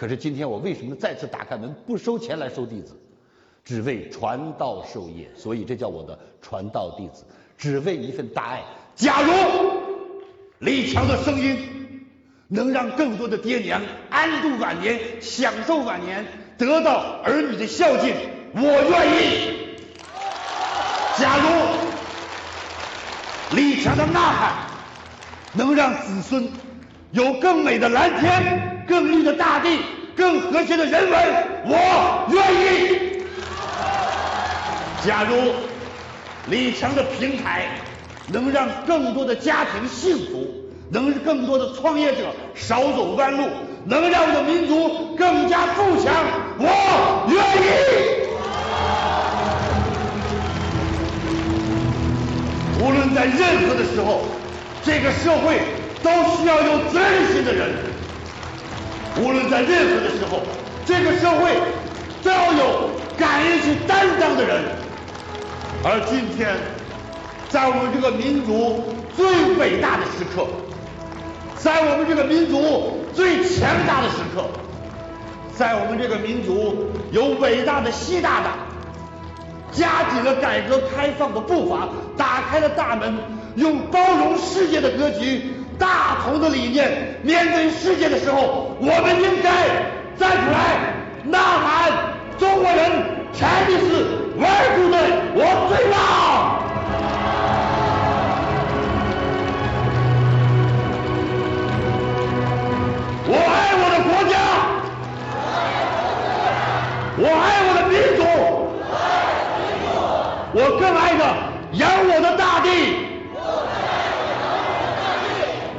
可是今天我为什么再次打开门不收钱来收弟子？只为传道授业，所以这叫我的传道弟子，只为一份大爱。假如李强的声音能让更多的爹娘安度晚年，享受晚年，得到儿女的孝敬，我愿意。假如李强的呐喊能让子孙有更美的蓝天、更绿的大地、更和谐的人文，我愿意。假如李强的平台能让更多的家庭幸福，能让更多的创业者少走弯路，能让我们的民族更加富强，我愿意。无论在任何的时候，这个社会都需要有责任心的人；无论在任何的时候，这个社会都要有敢于去担当的人。而今天，在我们这个民族最伟大的时刻，在我们这个民族最强大的时刻，在我们这个民族有伟大的习大大，加紧了改革开放的步伐，打开了大门，用包容世界的格局、大同的理念面对世界的时候，我们应该站出来呐喊：中国人！Chinese World Day，我最棒！我爱我的国家，我爱我的民族，我更爱着养我的大地。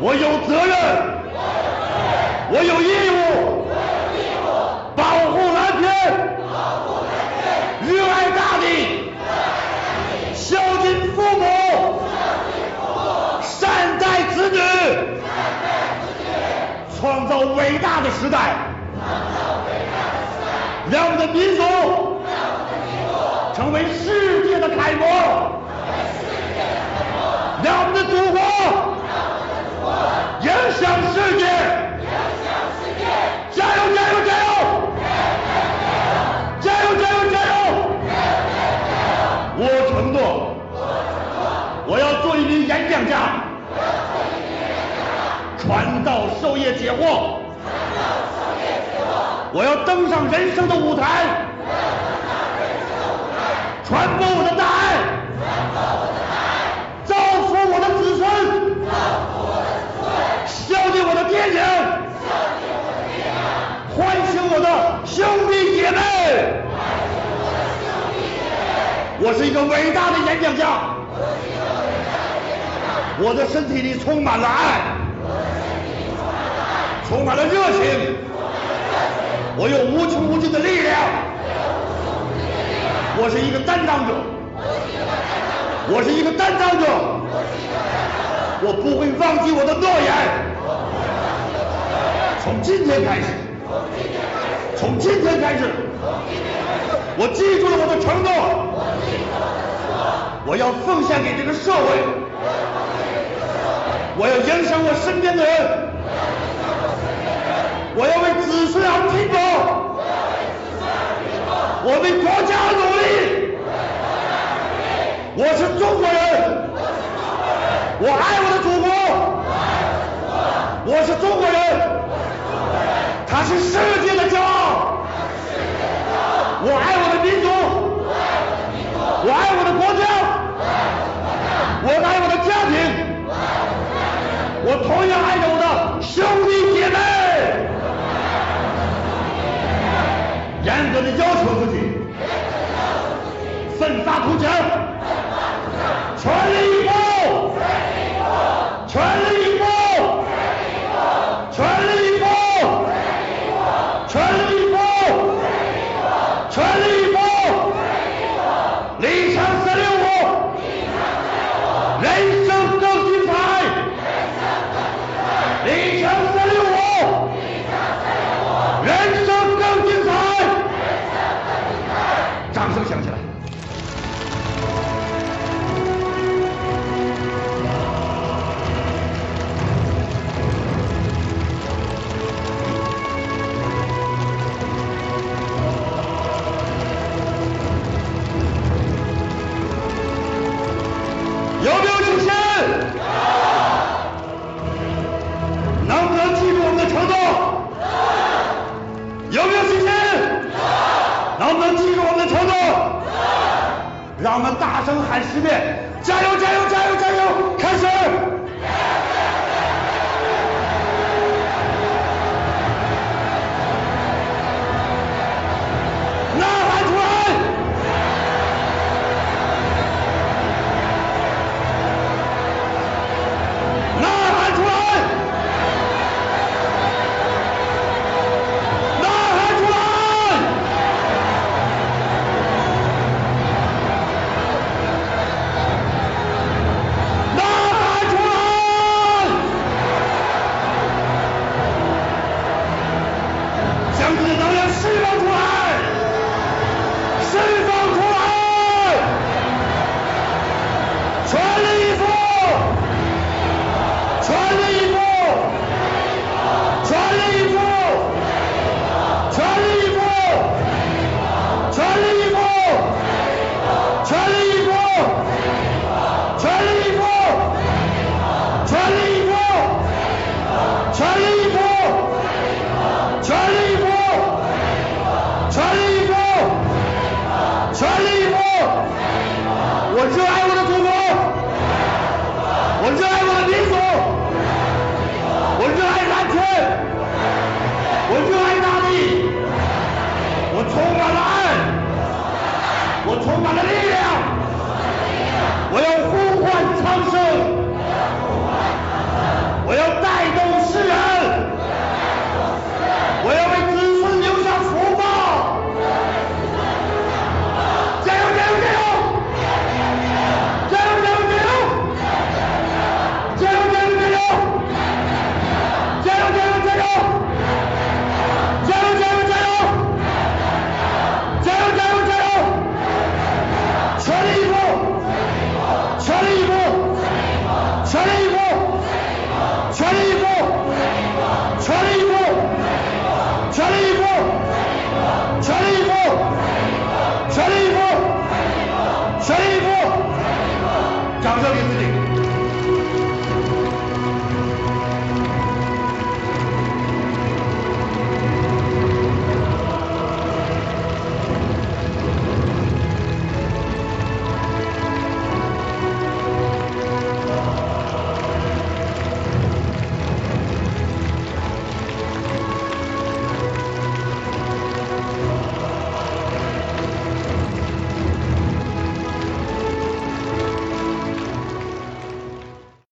我有责任，我有义务，保护蓝天。热爱大地，孝敬父母，善待子女，创造伟大的时代，让我们的民族成为世界的楷模，名演讲家，传道授业解惑，我要登上人生的舞台，传播我的大爱，造福我的子孙，孝敬我的爹娘，欢迎我的兄弟姐妹。我是一个伟大的演讲家，我的身体里充满了爱，充满了热情，我有无穷无尽的力量，我是一个担当者，我是一个担当者，我不会忘记我的诺言，从今天开始，从今天开始，我记住了我的承诺。我要奉献给这个社会，我要影响我身边的人，我要为子孙而拼搏，我为国家而努力。我是中国人，我爱我的祖国，我是中国人，他是世奋发图强，让我们大声喊十遍：加油！加油！加油！加油！开始。